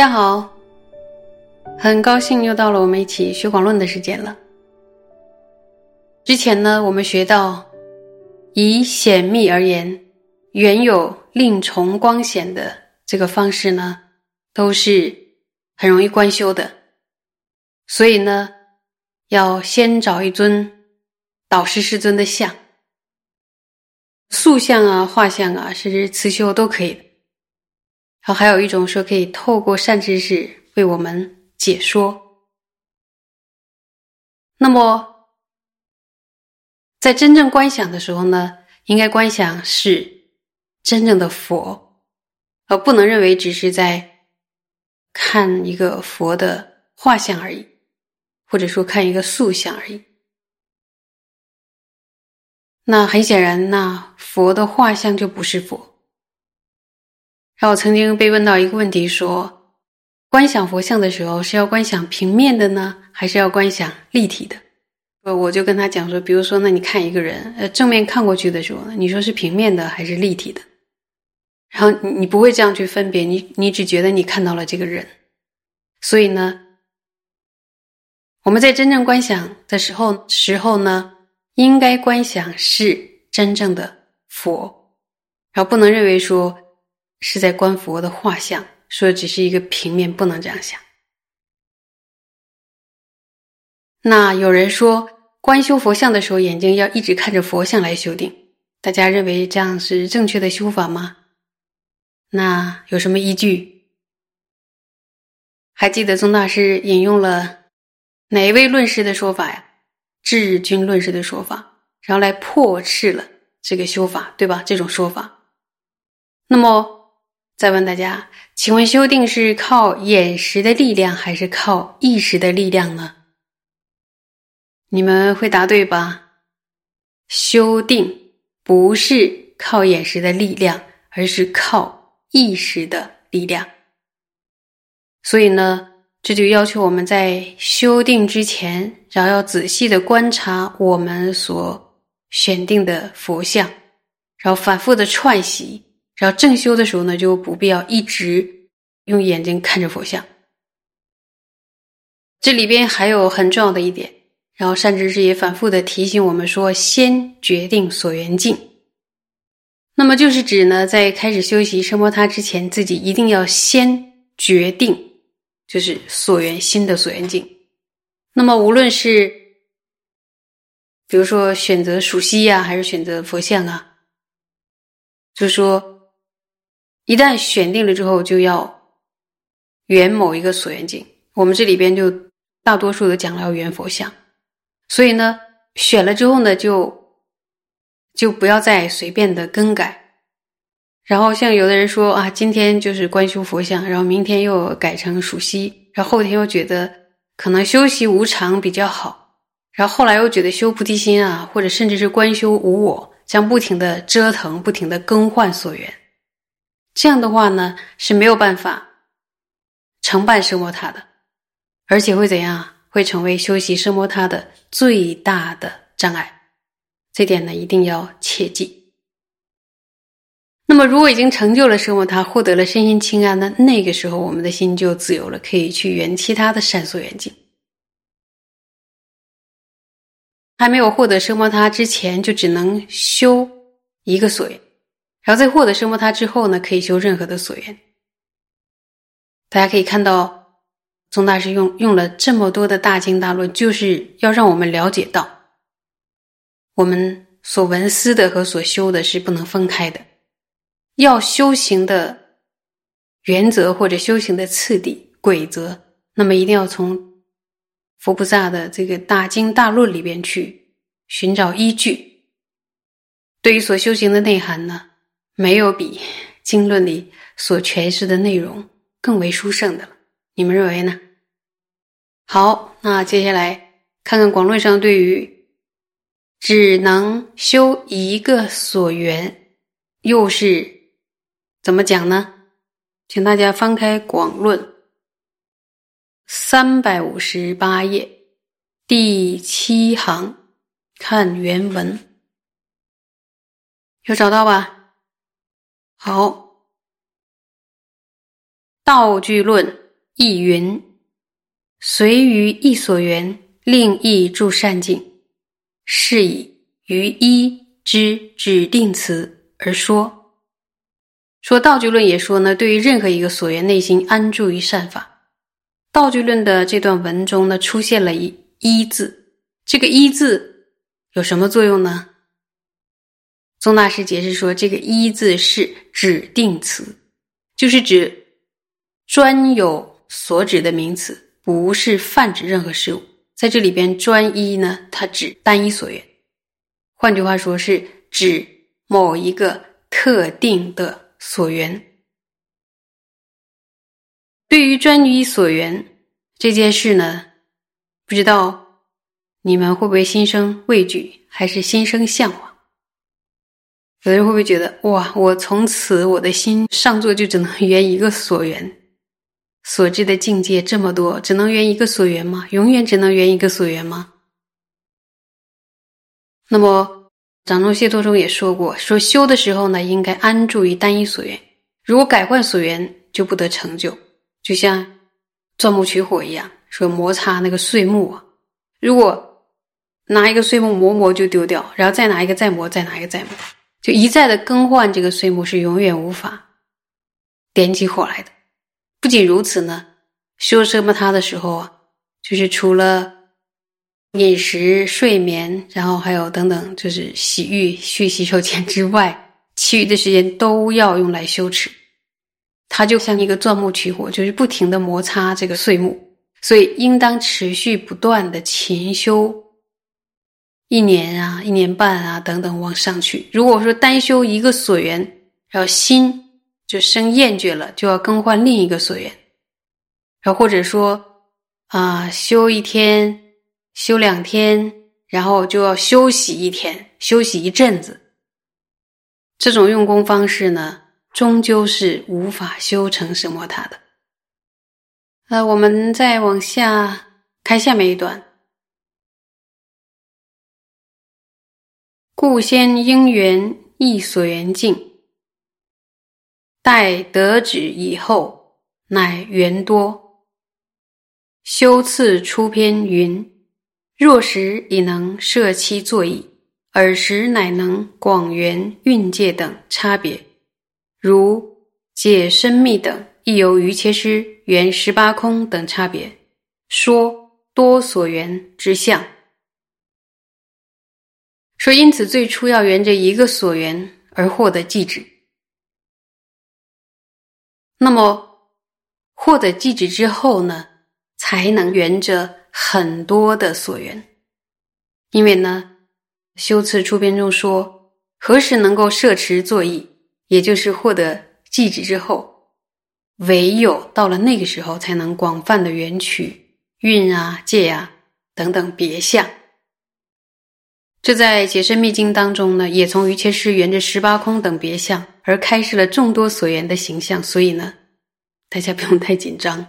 大家好，很高兴又到了我们一起学广论的时间了。之前呢，我们学到以显密而言，原有令重光显的这个方式呢，都是很容易观修的。所以呢，要先找一尊导师师尊的像，塑像啊、画像啊，甚至刺绣都可以。好，还有一种说可以透过善知识为我们解说。那么，在真正观想的时候呢，应该观想是真正的佛，而不能认为只是在看一个佛的画像而已，或者说看一个塑像而已。那很显然，那佛的画像就不是佛。然后我曾经被问到一个问题，说观想佛像的时候是要观想平面的呢，还是要观想立体的？呃，我就跟他讲说，比如说，那你看一个人，呃，正面看过去的时候，你说是平面的还是立体的？然后你你不会这样去分别，你你只觉得你看到了这个人。所以呢，我们在真正观想的时候时候呢，应该观想是真正的佛，然后不能认为说。是在观佛的画像，说只是一个平面，不能这样想。那有人说，观修佛像的时候，眼睛要一直看着佛像来修定，大家认为这样是正确的修法吗？那有什么依据？还记得宗大师引用了哪一位论师的说法呀？智君论师的说法，然后来破斥了这个修法，对吧？这种说法，那么。再问大家，请问修定是靠眼识的力量，还是靠意识的力量呢？你们会答对吧？修订不是靠眼识的力量，而是靠意识的力量。所以呢，这就要求我们在修订之前，然后要仔细的观察我们所选定的佛像，然后反复的串习。然后正修的时候呢，就不必要一直用眼睛看着佛像。这里边还有很重要的一点，然后善知识也反复的提醒我们说：先决定所缘境。那么就是指呢，在开始修习声波他之前，自己一定要先决定，就是所缘心的所缘境。那么无论是比如说选择属西呀，还是选择佛像啊，就说。一旦选定了之后，就要圆某一个所缘境。我们这里边就大多数的讲了要圆佛像，所以呢，选了之后呢，就就不要再随便的更改。然后像有的人说啊，今天就是观修佛像，然后明天又改成属西，然后后天又觉得可能修习无常比较好，然后后来又觉得修菩提心啊，或者甚至是观修无我，将不停的折腾，不停的更换所缘。这样的话呢是没有办法承办声摩他的，而且会怎样？会成为修习声摩他的最大的障碍。这点呢一定要切记。那么，如果已经成就了声摩他，获得了身心清安呢？那个时候我们的心就自由了，可以去圆其他的善所缘境。还没有获得声摩他之前，就只能修一个所缘。然后在获得声波他之后呢，可以修任何的所缘。大家可以看到，宗大师用用了这么多的大经大论，就是要让我们了解到，我们所闻思的和所修的是不能分开的。要修行的原则或者修行的次第规则，那么一定要从佛菩萨的这个大经大论里边去寻找依据。对于所修行的内涵呢？没有比经论里所诠释的内容更为殊胜的了，你们认为呢？好，那接下来看看广论上对于只能修一个所缘，又是怎么讲呢？请大家翻开广论三百五十八页第七行，看原文，有找到吧？好，道具论亦云：随于意所缘，令意助善境，是以于一之指定词而说。说道具论也说呢，对于任何一个所缘内心安住于善法。道具论的这段文中呢，出现了一“一”字，这个“一”字有什么作用呢？宗大师解释说，这个“一”字是指定词，就是指专有所指的名词，不是泛指任何事物。在这里边，“专一”呢，它指单一所缘，换句话说，是指某一个特定的。所缘，对于专一所缘这件事呢，不知道你们会不会心生畏惧，还是心生向往？有人会不会觉得，哇，我从此我的心上座就只能圆一个所缘，所知的境界这么多，只能圆一个所缘吗？永远只能圆一个所缘吗？那么。掌中解脱中也说过，说修的时候呢，应该安住于单一所缘，如果改换所缘，就不得成就。就像钻木取火一样，说摩擦那个碎木啊，如果拿一个碎木磨磨就丢掉，然后再拿一个再磨，再拿一个再磨，就一再的更换这个碎木，是永远无法点起火来的。不仅如此呢，修奢摩他的时候啊，就是除了。饮食、睡眠，然后还有等等，就是洗浴、去洗手间之外，其余的时间都要用来修持。它就像一个钻木取火，就是不停的摩擦这个碎木，所以应当持续不断的勤修，一年啊、一年半啊等等往上去。如果说单修一个所缘，然后心就生厌倦了，就要更换另一个所缘，然后或者说啊，修一天。修两天，然后就要休息一天，休息一阵子。这种用功方式呢，终究是无法修成什么塔的。呃，我们再往下看下面一段。故先因缘亦所缘境，待得止以后，乃缘多。修次出篇云。若时已能摄期作矣，尔时乃能广缘蕴界等差别，如解深密等，亦由于切师缘十八空等差别，说多所缘之相。说因此最初要圆着一个所缘而获得寂止，那么获得寂止之后呢，才能圆着。很多的所缘，因为呢，修辞出编中说，何时能够摄持作意，也就是获得寂止之后，唯有到了那个时候，才能广泛的缘取蕴啊、界啊等等别相。这在解深密经当中呢，也从于切师缘着十八空等别相而开示了众多所缘的形象，所以呢，大家不用太紧张，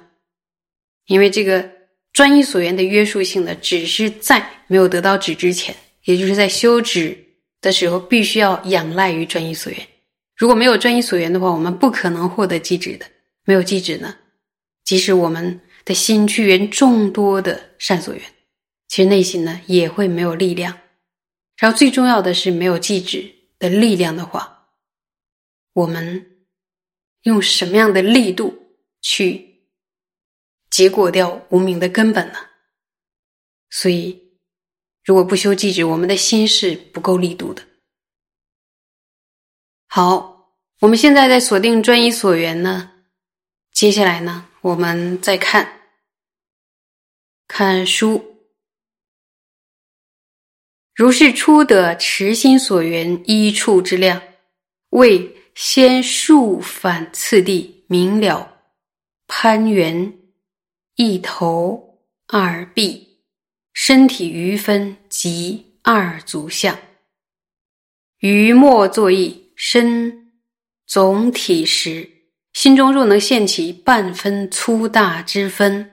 因为这个。专一所缘的约束性呢，只是在没有得到止之前，也就是在修止的时候，必须要仰赖于专一所缘。如果没有专一所缘的话，我们不可能获得寂止的。没有寂止呢，即使我们的心去缘众多的善所缘，其实内心呢也会没有力量。然后最重要的是，没有寂止的力量的话，我们用什么样的力度去？结果掉无名的根本呢？所以，如果不修寂止，我们的心是不够力度的。好，我们现在在锁定专一所缘呢。接下来呢，我们再看看书。如是出得持心所缘一处之量，为先数反次第明了攀缘。一头二臂，身体余分及二足相。余末作意身总体时，心中若能现起半分粗大之分，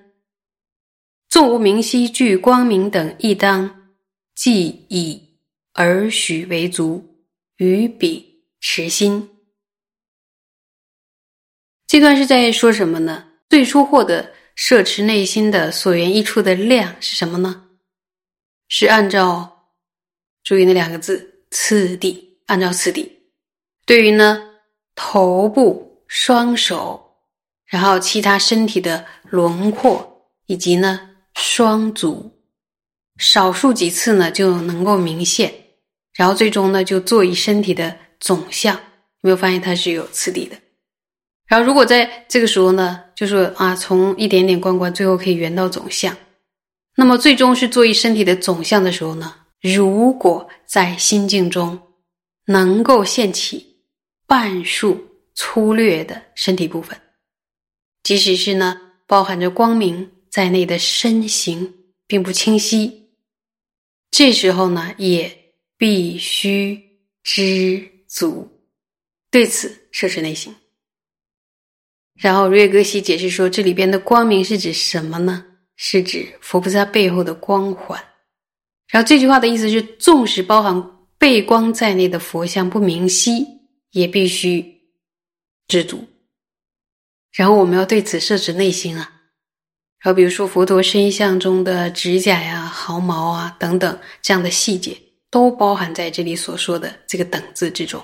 纵无明晰具光明等，亦当既以而许为足。于彼持心。这段是在说什么呢？最初获得摄持内心的所缘一处的量是什么呢？是按照注意那两个字次第，按照次第。对于呢头部、双手，然后其他身体的轮廓，以及呢双足，少数几次呢就能够明现，然后最终呢就做以身体的总相。有没有发现它是有次第的？然后如果在这个时候呢，就是啊从一点点观观，最后可以圆到总相。那么最终是做一身体的总相的时候呢，如果在心境中能够现起。半数粗略的身体部分，即使是呢包含着光明在内的身形并不清晰，这时候呢也必须知足，对此摄持内心。然后瑞格西解释说，这里边的光明是指什么呢？是指佛菩萨背后的光环。然后这句话的意思是，纵使包含背光在内的佛像不明晰。也必须知足，然后我们要对此设置内心啊。然后比如说佛陀身像中的指甲呀、毫毛啊等等这样的细节，都包含在这里所说的这个“等”字之中。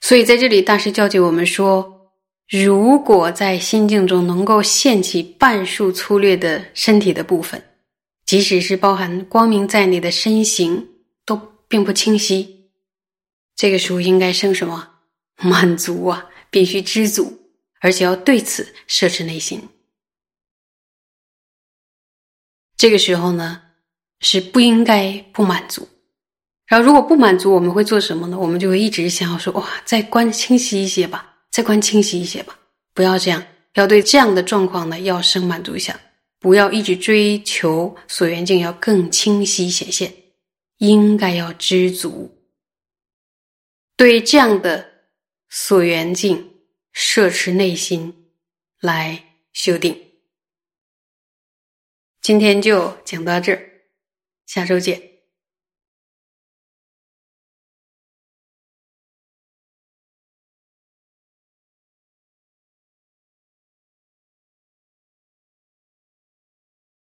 所以在这里，大师教诫我们说：如果在心境中能够现起半数粗略的身体的部分，即使是包含光明在内的身形，都并不清晰。这个时候应该生什么 满足啊？必须知足，而且要对此设置内心。这个时候呢，是不应该不满足。然后，如果不满足，我们会做什么呢？我们就会一直想要说：“哇，再观清晰一些吧，再观清晰一些吧。”不要这样，要对这样的状况呢，要生满足想，不要一直追求所缘境要更清晰显现，应该要知足。对这样的所缘境摄持内心来修订。今天就讲到这儿，下周见。